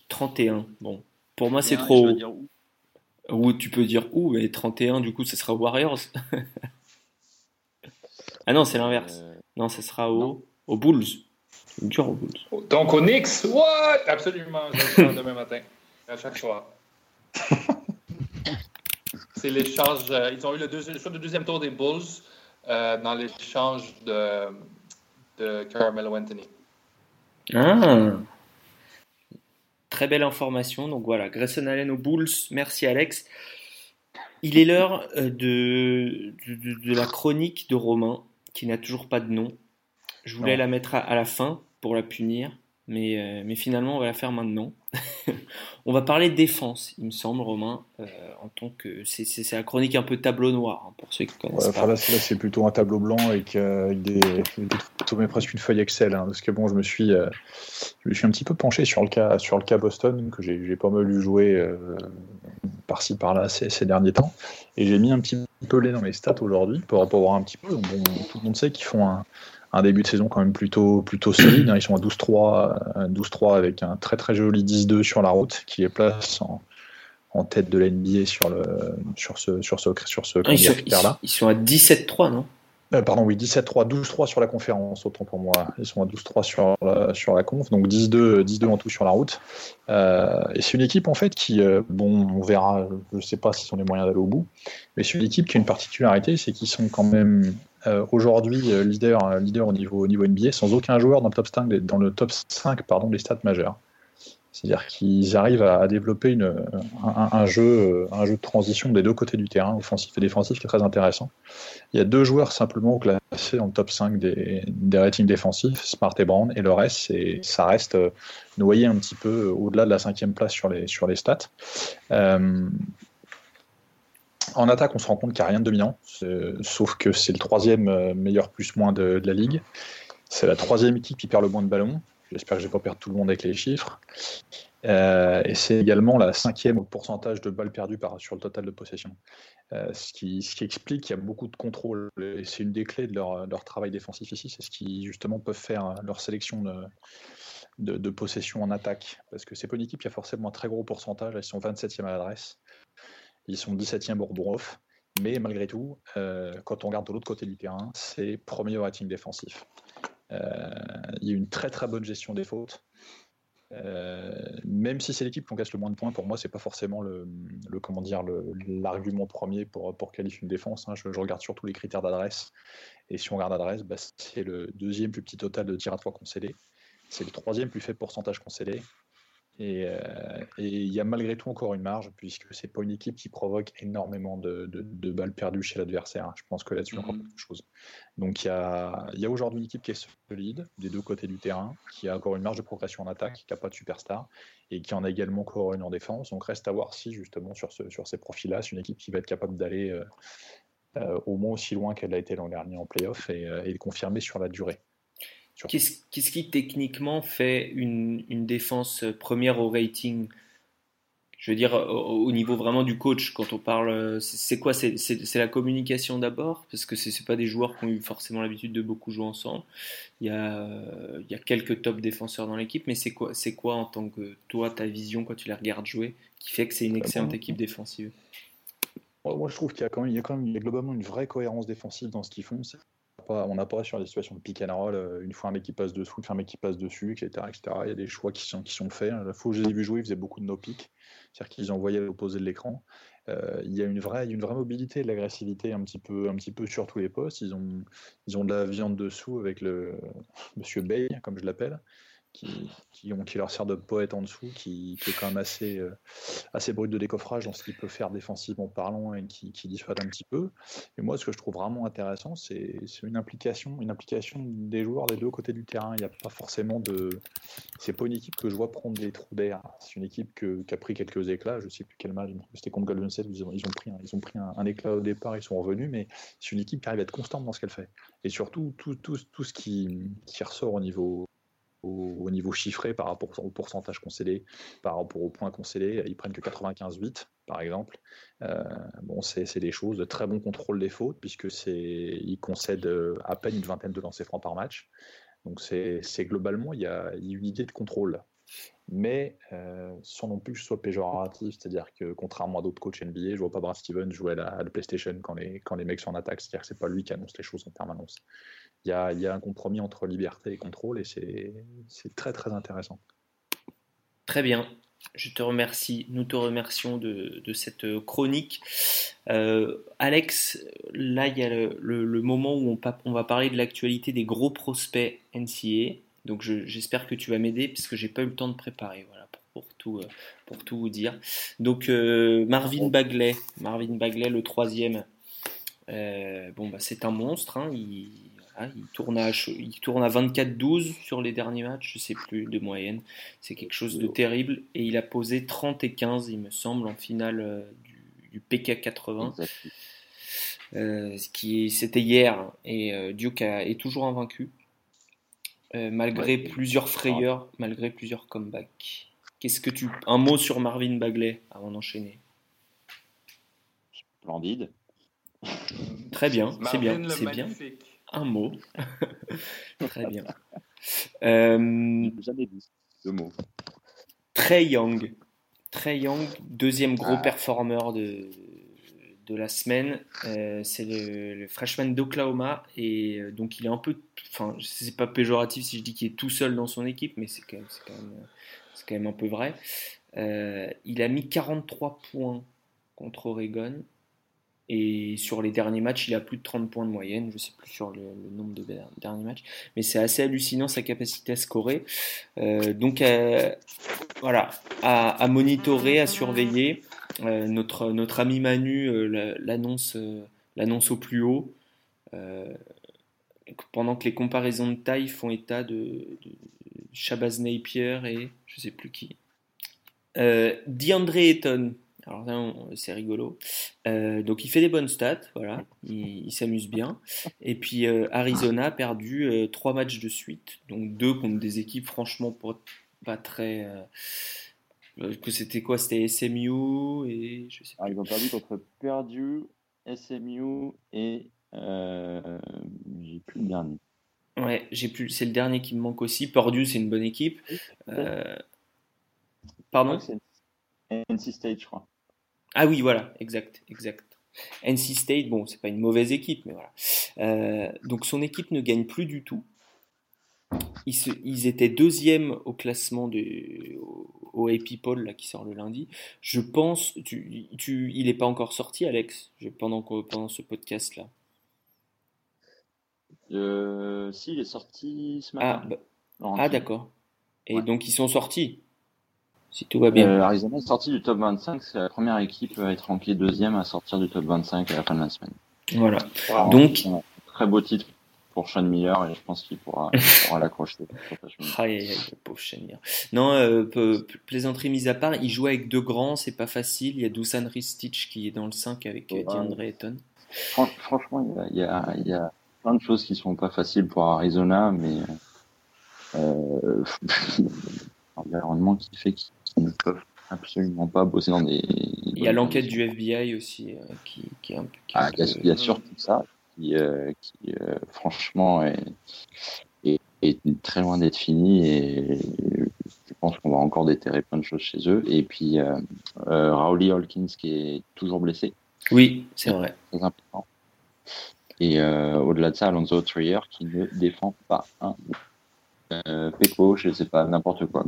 31. Bon, pour moi, c'est trop haut. dire où? Ou tu peux dire où, mais 31, du coup, ce sera Warriors. <laughs> ah non, c'est l'inverse. Euh, Non, ce sera au, aux Bulls. C'est dur aux Bulls. Donc au Knicks, what? Absolument, je vais le faire demain matin, à chaque soir. <laughs> C'est l'échange, euh, ils ont eu le, deuxi- le choix de deuxième tour des Bulls euh, dans l'échange de, de Carmelo Anthony. Ah Très belle information. Donc voilà, Grayson Allen aux Bulls. Merci Alex. Il est l'heure euh, de, de, de la chronique de Romain, qui n'a toujours pas de nom. Je voulais Non. la mettre à, à la fin pour la punir, mais, euh, mais finalement on va la faire maintenant. <laughs> on va parler défense, il me semble, Romain, euh, en tant que c'est c'est- c'est la chronique un peu tableau noir hein, pour ceux qui connaissent Ouais, pas. enfin, là, c'est- plutôt un tableau blanc avec, euh, avec des, des presque une feuille Excel. hein, parce que bon, je me suis, euh, je me suis un petit peu penché sur le cas, sur le cas Boston, que j'ai pas mal lu jouer euh, par-ci par-là ces, ces derniers temps. Et j'ai mis un petit peu les dans mes stats aujourd'hui pour, pour voir un petit peu. Bon, tout le monde sait qu'ils font un, un début de saison quand même plutôt, plutôt solide. hein. Ils sont à 12-3 euh, 12-3 avec un très très joli 10-2 sur la route qui les place en, en tête de la NBA sur, le, sur ce, sur ce, sur ce Ah, ils, sont, ils, critère-là. ils sont à 17-3, non? Euh, pardon, oui, 17-3, 12-3 sur la conférence, autant pour moi. Ils sont à 12-3 sur la, sur la conf, donc 10-2 10-2 en tout sur la route. Euh, et c'est une équipe, en fait, qui, euh, bon, on verra, je ne sais pas s'ils ont les moyens d'aller au bout, mais c'est une équipe qui a une particularité, c'est qu'ils sont quand même euh, aujourd'hui euh, leader, euh, leader au, niveau, au niveau NBA, sans aucun joueur dans le top 5, des- dans le top 5 pardon, des stats majeurs. C'est-à-dire qu'ils arrivent à, développer un, jeu, un jeu de transition des deux côtés du terrain, offensif et défensif, qui est très intéressant. Il y a deux joueurs simplement classés dans le top 5 des, des ratings défensifs, Smart et Brown, et le reste, ça reste noyé un petit peu au-delà de la cinquième place sur les, sur les stats. En attaque, on se rend compte qu'il n'y a rien de dominant, sauf que c'est le troisième euh, meilleur plus-moins de, de la ligue. C'est la troisième équipe qui perd le moins de ballons. J'espère que je ne vais pas perdre tout le monde avec les chiffres. Euh, et c'est également la cinquième au pourcentage de balles perdues par, sur le total de possession. Euh, ce, qui, explique qu'il y a beaucoup de contrôle. Et c'est une des clés de leur, travail défensif ici. C'est ce qui, justement, peuvent faire leur sélection de, possession en attaque. Parce que c'est pas une équipe qui a forcément un très gros pourcentage. Ils sont 27e à l'adresse. Ils sont 17e au rebond off. Mais malgré tout, euh, quand on regarde de l'autre côté du terrain, c'est premier au rating défensif. Euh, il y a une très très bonne gestion des fautes. Euh, même si c'est l'équipe qui encaisse le moins de points, pour moi, c'est pas forcément le, comment dire l'argument premier pour, pour qualifier une défense. Hein. Je, regarde surtout les critères d'adresse. Et si on regarde l'adresse, bah, c'est le deuxième plus petit total de tirs à trois concédés. C'est le troisième plus faible pourcentage concédé. Euh, et il y a malgré tout encore une marge, puisque c'est pas une équipe qui provoque énormément de, balles perdues chez l'adversaire. Je pense que là-dessus, encore mhm. quelque chose. Donc il y a, aujourd'hui une équipe qui est solide des deux côtés du terrain, qui a encore une marge de progression en attaque, qui n'a pas de superstar, et qui en a également encore une en défense. Donc reste à voir si, justement, sur, ce, sur ces profils-là, c'est une équipe qui va être capable d'aller euh, euh, au moins aussi loin qu'elle a été l'an dernier en playoff et, et de confirmer sur la durée. Qu'est-ce qui techniquement fait une, défense première au rating? Je veux dire, au, niveau vraiment du coach, quand on parle, c'est quoi? C'est la communication d'abord, parce que ce pas des joueurs qui ont eu forcément l'habitude de beaucoup jouer ensemble. Il y a, il y a quelques top défenseurs dans l'équipe, mais c'est quoi, quoi en tant que toi, ta vision quand tu les regardes jouer, qui fait que c'est une bah, excellente équipe défensive? moi, je trouve qu'il y a quand même, il y a quand même globalement une vraie cohérence défensive dans ce qu'ils font on n'a pas sur des situations de pick and roll, euh, une fois un mec qui passe dessous, un mec qui passe dessus, etc., etc. Il y a des choix qui sont, qui sont faits. La fois où je les ai vus jouer, ils faisaient beaucoup de no pick, c'est-à-dire qu'ils envoyaient l'opposé de l'écran. Euh, il y a une vraie, une vraie mobilité, de l'agressivité un petit peu, un petit peu sur tous les postes. Ils ont, ils ont de la viande dessous avec le Monsieur Bay, comme je l'appelle qui, ont, qui, leur sert de poète en dessous, qui, est quand même assez, euh, assez brut de décoffrage dans ce qu'il peut faire défensivement parlant et qui, qui un petit peu. Et moi, ce que je trouve vraiment intéressant, c'est une implication, une implication des joueurs des deux côtés du terrain. Il n'y a pas forcément de. C'est pas une équipe que je vois prendre des trous d'air. C'est une équipe que, qui a pris quelques éclats. Je sais plus quel match. C'était contre Golden State. Ils ont, ils ont pris, un, ils ont pris un, éclat au départ. Ils sont revenus, mais c'est une équipe qui arrive à être constante dans ce qu'elle fait. Et surtout, tout, tout, tout ce qui, qui ressort au niveau au, niveau chiffré par rapport au pourcentage concédé, par rapport au point concédé. Ils prennent que 95,8 par exemple. Euh, bon, c'est des choses de très bon contrôle des fautes, puisque ils concèdent euh, à peine une vingtaine de lancers francs par match. Donc c'est globalement, il y, a, une idée de contrôle. Mais euh, sans non plus que ce soit péjoratif, c'est-à-dire que contrairement à d'autres coachs NBA, je vois pas Brad Stevens jouer à la, PlayStation quand les, quand les mecs sont en attaque, c'est-à-dire que c'est pas lui qui annonce les choses en permanence il y a, un compromis entre liberté et contrôle et c'est très très intéressant. Très bien. Je te remercie, nous te remercions de, cette chronique. Euh, Alex, là il y a le, moment où on, va parler de l'actualité des gros prospects NCA. Donc j'espère que tu vas m'aider puisque j'ai pas eu le temps de préparer. Pour, tout, euh, pour tout vous dire. Donc euh, Marvin Bagley, Marvin Bagley, le troisième. bon bah c'est un monstre. Hein. il, il, tourne à, il tourne à 24-12 sur les derniers matchs, je sais plus, de moyenne. C'est quelque chose de terrible. Et il a posé 30 et 15, il me semble, en finale euh, du, PK 80. Euh, ce qui c'était hier. Et euh, Duke est toujours invaincu. malgré plusieurs frayeurs, malgré plusieurs comebacks. Qu'est-ce que tu. Un mot sur Marvin Bagley avant d'enchaîner? Splendide. Très bien, c'est bien, c'est bien un mot. <laughs> Très bien. <laughs> Euh, jamais dit deux mots. Trey Young. Trey Young, deuxième gros ah. performeur de, de la semaine. Euh, c'est le, freshman d'Oklahoma. Et euh, donc, il est un peu. Enfin, c'est pas péjoratif si je dis qu'il est tout seul dans son équipe, mais c'est quand, quand, quand, même un peu vrai. il a mis 43 points contre Oregon. Et sur les derniers matchs, il a plus de 30 points de moyenne. Je ne sais plus sur le, nombre de derniers matchs. Mais c'est assez hallucinant sa capacité à scorer. Euh, donc, euh, voilà, à, monitorer, à surveiller. Euh, notre, notre ami Manu l'annonce l'annonce au plus haut. pendant que les comparaisons de taille font état de, de Shabazz Napier et je ne sais plus qui. DeAndre Ayton, alors c'est rigolo. Euh, donc il fait des bonnes stats, voilà, il, s'amuse bien. Et puis euh, Arizona a perdu euh, trois matchs de suite, donc deux contre des équipes franchement pas, très. que c'était quoi? C'était SMU et je sais pas. ils ont perdu contre Perdu, SMU et j'ai plus le dernier. Ouais, j'ai plus. C'est le dernier qui me manque aussi. Purdue, c'est une bonne équipe. Pardon? NC State, je crois. Ah oui, voilà, exact, exact. NC State, bon, c'est pas une mauvaise équipe, mais voilà. Euh, donc son équipe ne gagne plus du tout. ils, se- ils étaient deuxième au classement de, au, au AP Poll là, qui sort le lundi. Je pense, tu, tu, il n'est pas encore sorti, Alex, pendant, pendant ce podcast-là. Euh, si, il est sorti ce Ah, matin. bah, ah d'accord. Et Ouais. donc ils sont sortis, si tout va bien. Euh, Arizona est sorti du top 25. C'est la première équipe à être rankée deuxième à sortir du top 25 à la fin de la semaine. Voilà. Wow. Donc, Très beau titre pour Sean Miller et je pense qu'il pourra, <laughs> l'accrocher. Aïe, aïe, aïe, le pauvre Shamir. Non, euh, plaisanterie mise à part, il joue avec deux grands, c'est pas facile. Il y a Dusan Ristic qui est dans le 5 avec euh, Ouais. DeAndre Ayton. Fran- Franchement, il y, a, il y, a, il y a plein de choses qui sont pas faciles pour Arizona, mais euh, <laughs> l'environnement qui fait qu'ils ne peuvent absolument pas bosser dans des. Il y a l'enquête du FBI aussi euh, qui, qui est un peu. qui Ah, il y a, y surtout ça qui, euh, qui euh, franchement, est, est, est très loin d'être fini et je pense qu'on va encore déterrer plein de choses chez eux. Et puis, euh, Rowley Hawkins qui est toujours blessé, Oui, c'est vrai. très important. Et au-delà de ça, Alonso Trier qui ne défend pas un Peko, je sais pas, n'importe quoi.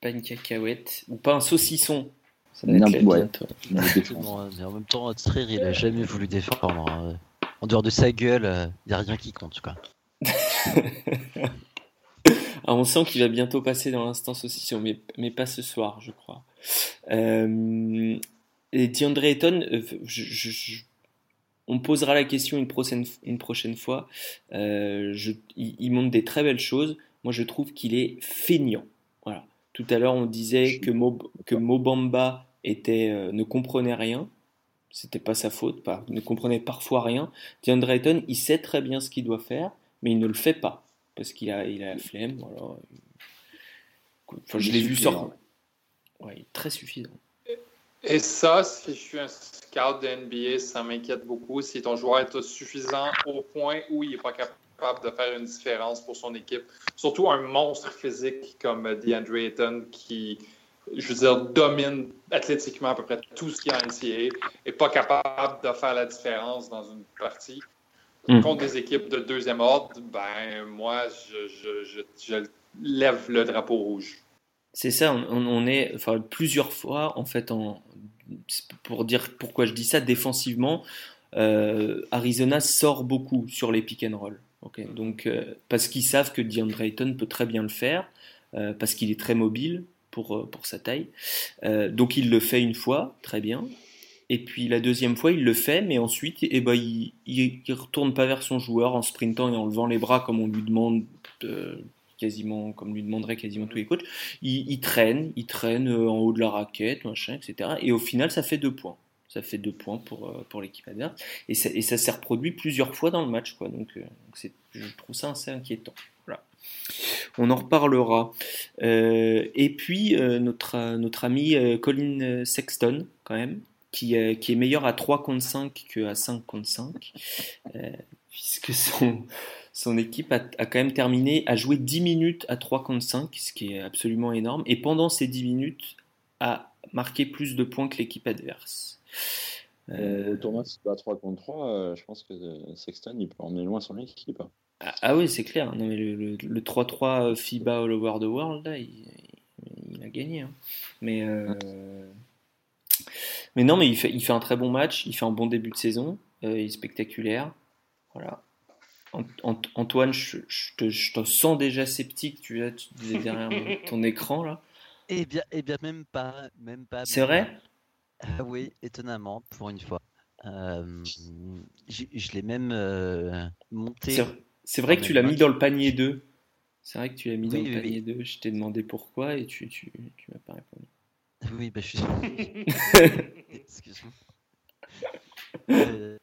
Pas une cacahuète ou pas un saucisson. Ça Non, ouais. bientôt. En même temps, Trier, il a jamais voulu défendre. hein. En dehors de sa gueule, il n'y a rien qui compte. Quoi. <laughs> Ah, on sent qu'il va bientôt passer dans l'instant saucisson, mais, mais pas ce soir, je crois. Euh, et DeAndre Ayton, euh, je, je- je- on posera la question une prochaine, une prochaine fois. Euh, je- il, il montre des très belles choses. Moi, je trouve qu'il est feignant. Voilà. Tout à l'heure, on disait que, Mo, que Mobamba était, euh, ne comprenait rien. C'était pas sa faute, pas, ne comprenait parfois rien. DeAndre Ayton, il sait très bien ce qu'il doit faire, mais il ne le fait pas parce qu'il a, il a la flemme. Voilà. Enfin, je l'ai vu sortir. Ouais, il est très suffisant. Et ça, si je suis un scout de NBA, ça m'inquiète beaucoup. Si ton joueur est suffisant au point où il n'est pas capable de faire une différence pour son équipe, surtout un monstre physique comme DeAndre Ayton qui, je veux dire, domine athlétiquement à peu près tout ce qui est en NCAA et pas capable de faire la différence dans une partie. Mm. Contre des équipes de deuxième ordre, ben moi, je, je, je, je lève le drapeau rouge. C'est ça, on, on- on est enfin, plusieurs fois, en fait, en, pour dire pourquoi je dis ça, défensivement, euh, Arizona sort beaucoup sur les pick and roll. Donc, euh, parce qu'ils savent que DeAndre Ayton peut très bien le faire, euh, parce qu'il est très mobile pour, euh, pour sa taille. Donc, il le fait une fois, très bien. Et puis la deuxième fois, il le fait, mais ensuite, eh ben, il, il retourne pas vers son joueur en sprintant et en levant les bras comme on lui demande, quasiment, comme lui demanderait quasiment tous les coachs il, il traîne, il traîne en haut de la raquette, machin, etc. Et au final, ça fait deux points. Ça fait deux points pour, euh, pour l'équipe adverse. Et ça, et ça s'est reproduit plusieurs fois dans le match. Quoi. Donc, euh, je trouve ça assez inquiétant. Voilà. On en reparlera. Euh, et puis, notre, notre ami Colin Sexton, quand même, qui, qui est meilleur à 3 contre 5 qu'à 5 contre 5. euh, puisque son, son équipe a, a quand même terminé, a joué 10 minutes à 3 contre 5, ce qui est absolument énorme. Et pendant ces 10 minutes, a marqué plus de points que l'équipe adverse. Euh, Le tournoi, si c'est pas 3 contre 3, euh, je pense que euh, Sexton, il peut emmener loin son équipe. ah, ah oui, c'est clair. Non, mais le, le- le 3-3 FIBA All Over the World, là, il, il a gagné. hein. Mais, euh, mais non, mais il fait, il fait un très bon match. Il fait un bon début de saison. euh, il est spectaculaire. Voilà. Ant- Ant- Antoine, je, je te, je te sens déjà sceptique. Tu, es- tu es derrière <laughs> ton écran là. Eh bien, eh bien, même pas, même pas. C'est vrai? pas. Ah oui, étonnamment, pour une fois. Euh, je l'ai même euh, monté. C'est vrai que tu l'as mis dans le panier 2. C'est vrai que tu l'as mis Oui, dans le oui, panier 2. Je t'ai demandé pourquoi et tu, tu, tu m'as pas répondu. Oui, bah, je suis. <laughs> Excuse-moi. Euh,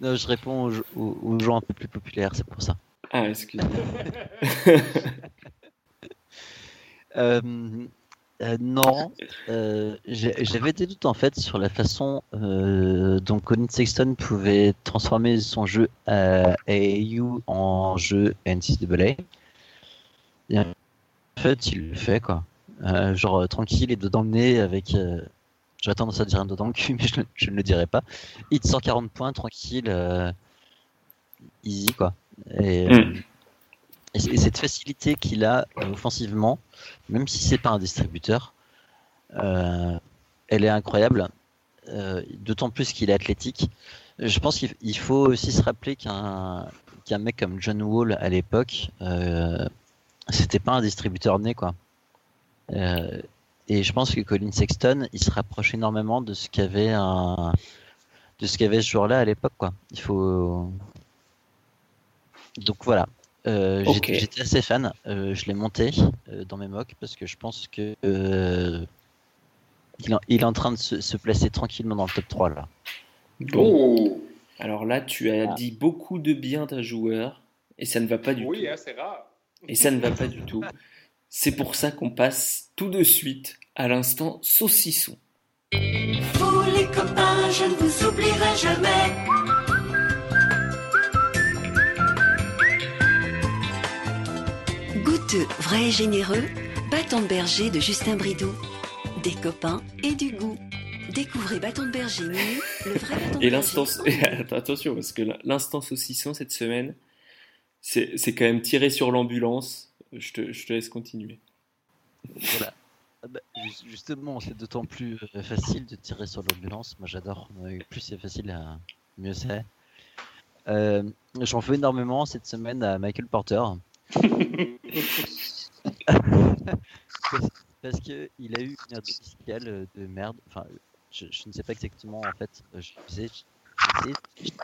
non, je réponds aux, aux- aux gens un peu plus populaires, c'est pour ça. Ah, excuse-moi. <laughs> Euh, non, euh, j'avais des doutes en fait sur la façon euh, dont Colin Sexton pouvait transformer son jeu AAU en jeu NCAA. Et en fait, il le fait quoi. Genre tranquille et dedans le nez avec. J'aurais tendance à dire un dedans le cul, <laughs> mais je, ne le dirai pas. Hit 140 points, tranquille, easy quoi. Et, euh, Mm. Et, cette facilité qu'il a offensivement, même si c'est pas un distributeur, elle est incroyable. D'autant plus qu'il est athlétique. Je pense qu'il faut aussi se rappeler qu'un qu'un mec comme John Wall à l'époque, c'était pas un distributeur né quoi. Euh, et je pense que Colin Sexton, il se rapproche énormément de ce qu'avait un de ce qu'avait ce joueur-là à l'époque quoi. Il faut donc voilà. Euh, J'étais assez fan. Euh, je l'ai monté euh, dans mes mocks parce que je pense que euh, il, il, est en train de se, se, placer tranquillement dans le top 3 là. Bon. Oh. Alors là, tu as ah. dit beaucoup de bien d'un joueur et ça ne va pas du oui, tout. Oui, hein, c'est rare. Et ça ne va pas du tout. C'est pour ça qu'on passe tout de suite à l'instant saucisson. Vous les copains, je ne vous oublierai jamais. Vrai et généreux, bâton de berger de Justin Bridou. Des copains et du goût. Découvrez Bâton de Berger nu, le vrai bâton de Et l'instant, <laughs> attention, parce que l'instant saucisson cette semaine, c'est quand même tiré sur l'ambulance. Je te, je te, laisse continuer. Voilà. Ah bah, justement, c'est d'autant plus euh, facile de tirer sur l'ambulance. Moi, j'adore. Plus c'est facile, mieux c'est. Euh, J'en fais énormément cette semaine à Michael Porter. <laughs> parce qu'il a eu une artificielle de merde. Enfin, je, je, ne sais pas exactement en fait. Je faisais,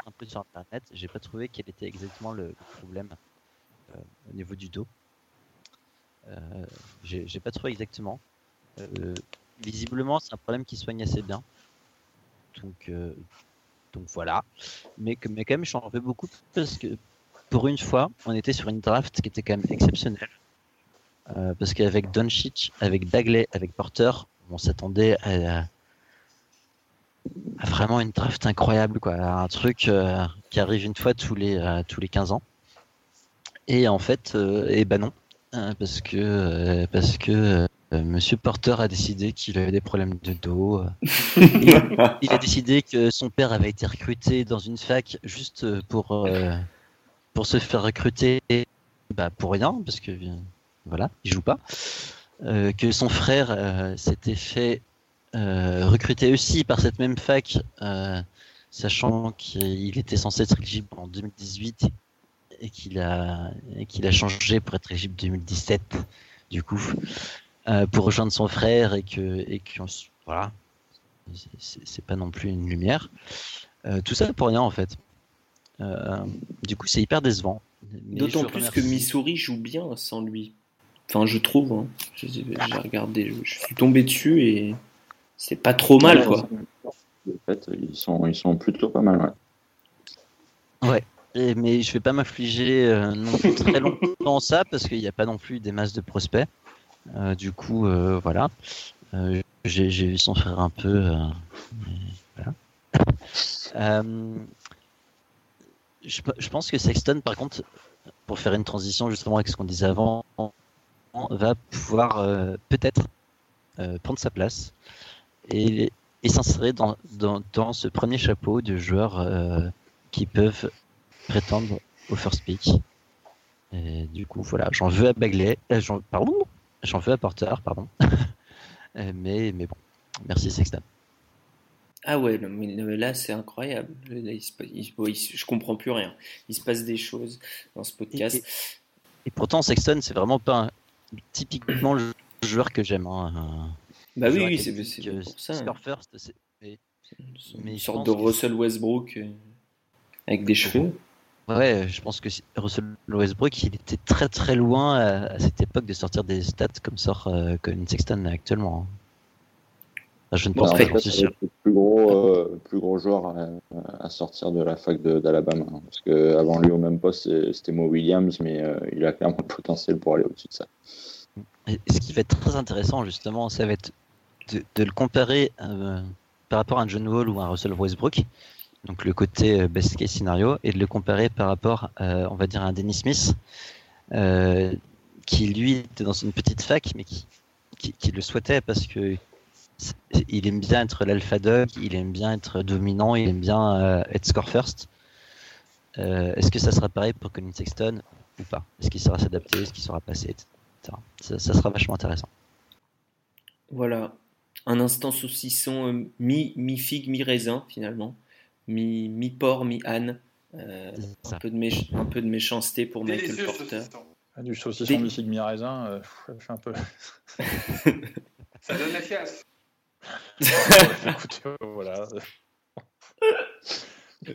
un peu sur internet, j'ai pas trouvé quel était exactement le, problème euh, au niveau du dos. Euh, j'ai pas trouvé exactement. Euh, visiblement, c'est un problème qui soigne assez bien. Donc, donc voilà. Mais, quand même, j'en veux beaucoup parce que pour une fois, on était sur une draft qui était quand même exceptionnelle. parce qu'avec Doncic, avec Dagley, avec Porter, on s'attendait à, vraiment une draft incroyable, quoi. Un truc euh, qui arrive une fois tous les, euh, tous les 15 ans. Et en fait, et euh, eh ben non. Hein, parce que, parce que Monsieur Porter a décidé qu'il avait des problèmes de dos. <laughs> il, a décidé que son père avait été recruté dans une fac juste pour, pour se faire recruter bah, pour rien, parce que voilà, il joue pas. que son frère s'était fait euh, recruté aussi par cette même fac, euh, sachant qu'il était censé être éligible en 2018 et qu'il a, qu'il a changé pour être éligible 2017, du coup, euh, pour rejoindre son frère et que, et que voilà, c'est pas non plus une lumière. tout ça pour rien en fait. Du coup, c'est hyper décevant. D'autant plus que Missouri joue bien sans lui. Enfin, je trouve. Hein. J'ai regardé, je suis tombé dessus et c'est pas trop mal, quoi. En fait, ils sont, ils sont plutôt pas mal, ouais. Ouais. mais je vais pas m'affliger euh, non plus très longtemps ça parce qu'il n'y a pas non plus des masses de prospects. Euh, du coup, euh, voilà. J'ai vu son frère un peu. voilà. <laughs> Je, pense que Sexton, par contre, pour faire une transition justement avec ce qu'on disait avant, va pouvoir peut-être prendre sa place et, s'insérer dans, dans, ce premier chapeau de joueurs euh, qui peuvent prétendre au first pick. Du coup, voilà, j'en veux à Bagley, euh, pardon, j'en veux à Porter, pardon. <laughs> Euh, mais, mais bon, merci Sexton. Ah ouais, mais là c'est incroyable. Là, il se, il, je comprends plus rien. Il se passe des choses dans ce podcast. Et, pourtant, Sexton, c'est vraiment pas un, typiquement le joueur que j'aime. Hein. Bah oui, oui c'est pour ça. Score first, mais, une sorte de Russell Westbrook euh, avec des cheveux. Ouais, je pense que Russell Westbrook, il était très très loin à, cette époque de sortir des stats comme sort euh, Colin Sexton actuellement. Hein. Je ne pense pas, c'est sûr. Le plus gros, euh, plus gros joueur à, sortir de la fac d'Alabama. Hein. parce que avant lui au même poste, c'était Mo Williams, mais il a clairement le potentiel pour aller au-dessus de ça. Et ce qui va être très intéressant justement, ça va être de, le comparer euh, par rapport à un John Wall ou un Russell Westbrook, donc le côté euh, best case scénario, et de le comparer par rapport, euh, on va dire, à un Dennis Smith, qui lui était dans une petite fac, mais qui, qui, le souhaitait parce que il aime bien être l'alpha dog, il aime bien être dominant, il aime bien être score first. Est-ce que ça sera pareil pour Colin Sexton ou pas? Est-ce qu'il saura s'adapter? Est-ce qu'il saura passer etc. Ça, ça sera vachement intéressant. Voilà, un instant saucisson euh, mi, mi figue, mi raisin finalement, mi, mi porc, mi âne. Euh, un, peu de méch- un peu de méchanceté pour Michael Délicieux, Porter. saucisson. Ah, du saucisson mi figue mi raisin, euh, je suis un peu. <laughs> Ça donne la chiasse. <laughs> Euh.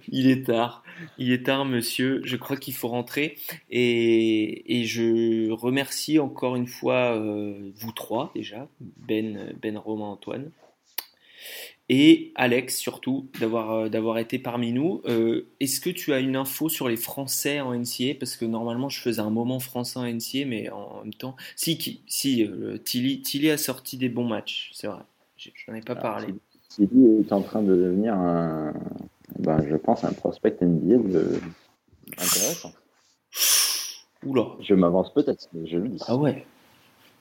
Il est tard, il est tard, monsieur. Je crois qu'il faut rentrer. Et, je remercie encore une fois euh, vous trois déjà, Ben, Ben, Romain, Antoine. Et Alex surtout d'avoir euh, d'avoir été parmi nous. Est-ce que tu as une info sur les Français en NCA Parce que normalement je faisais un moment français en NCA, mais en même temps, si Tilly, Tilly a sorti des bons matchs, c'est vrai. J'ai- J'en ai pas parlé. Tilly est en train de devenir un, ben, je pense, un prospect NBA de... intéressant. Oula. Je m'avance peut-être, mais je le dis. Ah ouais.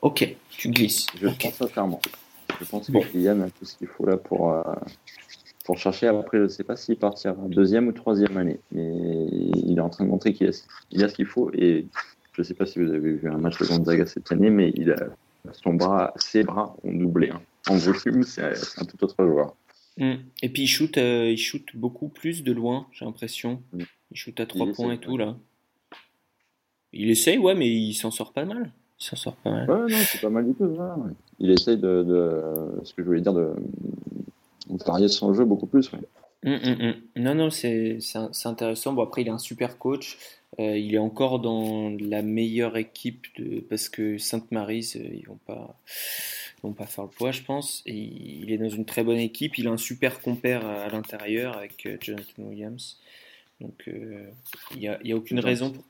Ok, tu glisses. Je Ok. pense sincèrement. Je pense que Bon. Kylian a tout ce qu'il faut là pour, euh, pour chercher. Après, je ne sais pas s'il partira deuxième ou troisième année, mais il est en train de montrer qu'il a, il a ce qu'il faut. Et je ne sais pas si vous avez vu un match de Gonzaga cette année, mais il a son bras, ses bras ont doublé. hein. En volume, c'est un tout autre joueur. Mm. Et puis il shoot, euh, il shoot beaucoup plus de loin, j'ai l'impression. Mm. Il shoot à trois Il points essaie, et tout là. Il essaye, ouais, mais il s'en sort pas mal. Il s'en sort pas mal. Ouais, non, c'est pas mal du tout. ouais. Il essaye de, de- ce que je voulais dire, de, de varier son jeu beaucoup plus. ouais. Mm, mm, mm. Non, non, c'est intéressant. Bon, après, il est un super coach. Euh, il est encore dans la meilleure équipe de... parce que Sainte-Mary's, euh, ils vont pas, ils vont pas faire le poids, je pense. Et il est dans une très bonne équipe. Il a un super compère à, à l'intérieur avec euh, Jonathan Williams. Donc, euh, il y a, y a aucune raison pour.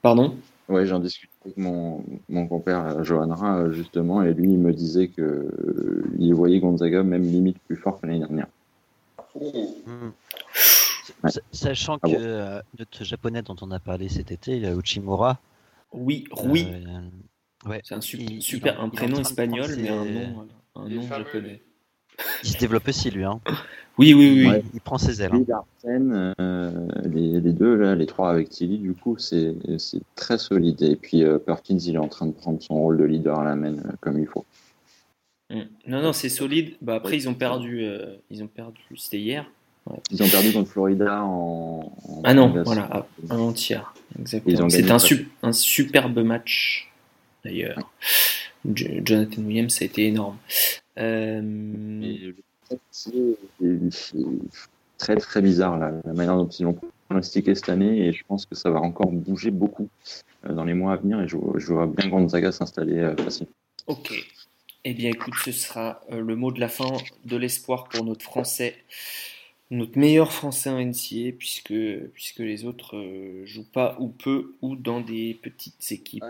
Pardon? Ouais, j'en discutais avec mon, mon compère Johan Ra, justement, et lui, il me disait que il voyait Gonzaga même limite plus fort que l'année dernière. Ouais. Sachant Ah que bon. euh, notre japonais dont on a parlé cet été, il y a Uchimura. Oui, oui. euh, ouais, C'est un su- il- il super, en- un prénom espagnol, mais un nom, euh, un nom japonais. il se développe aussi lui. Hein. <laughs> Oui, oui, oui. Ouais. Il prend ses ailes. hein. Larsen, euh, les, les deux, là, les trois avec Tilly, du coup, c'est c'est très solide. Et puis euh, Perkins, il est en train de prendre son rôle de leader à la main euh, comme il faut. Mm. Non, non, c'est solide. Bah, après, ils ont perdu. euh, ils ont perdu. C'était hier. Ils ont perdu contre Florida en. en Ah non, voilà, avant-hier. Ils Exactement. C'était un, un superbe match, d'ailleurs. Jo- Jonathan Williams, ça a été énorme. Euh, c'est très très bizarre là, la manière dont ils l'ont pronostiqué cette année et je pense que ça va encore bouger beaucoup euh, dans les mois à venir et je, je vois bien Gonzaga s'installer facilement. Ok. Eh bien, écoute, ce sera euh, le mot de la fin de l'espoir pour notre français, notre meilleur français en NCA, puisque, puisque les autres euh, jouent pas ou peu ou dans des petites équipes.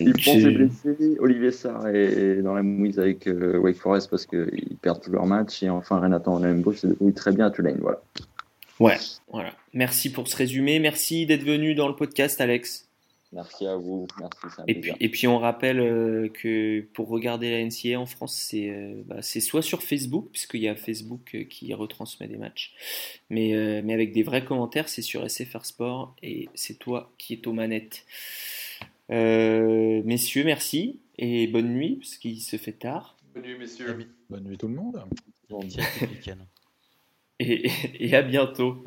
Vont c'est- se blesser, Olivier Sarr est dans la mouise avec euh, Wake Forest parce qu'ils perdent tous leurs matchs et enfin Renatan Lembo se débrouille très bien à Tulane. Voilà. Ouais, voilà. Merci pour ce résumé. Merci d'être venu dans le podcast, Alex. Merci à vous, merci, un Et puis, et puis on rappelle euh, que pour regarder la NCA en France, c'est euh, bah, c'est soit sur Facebook, puisqu'il y a Facebook euh, qui retransmet des matchs, mais, euh, mais avec des vrais commentaires, c'est sur SFR Sport et c'est toi qui es aux manettes. Euh, messieurs, merci et bonne nuit, parce qu'il se fait tard. Bonne nuit, messieurs. Bonne nuit tout le monde. Le week-end. Et, et à bientôt.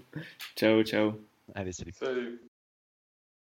Ciao, ciao. Allez, salut. Salut.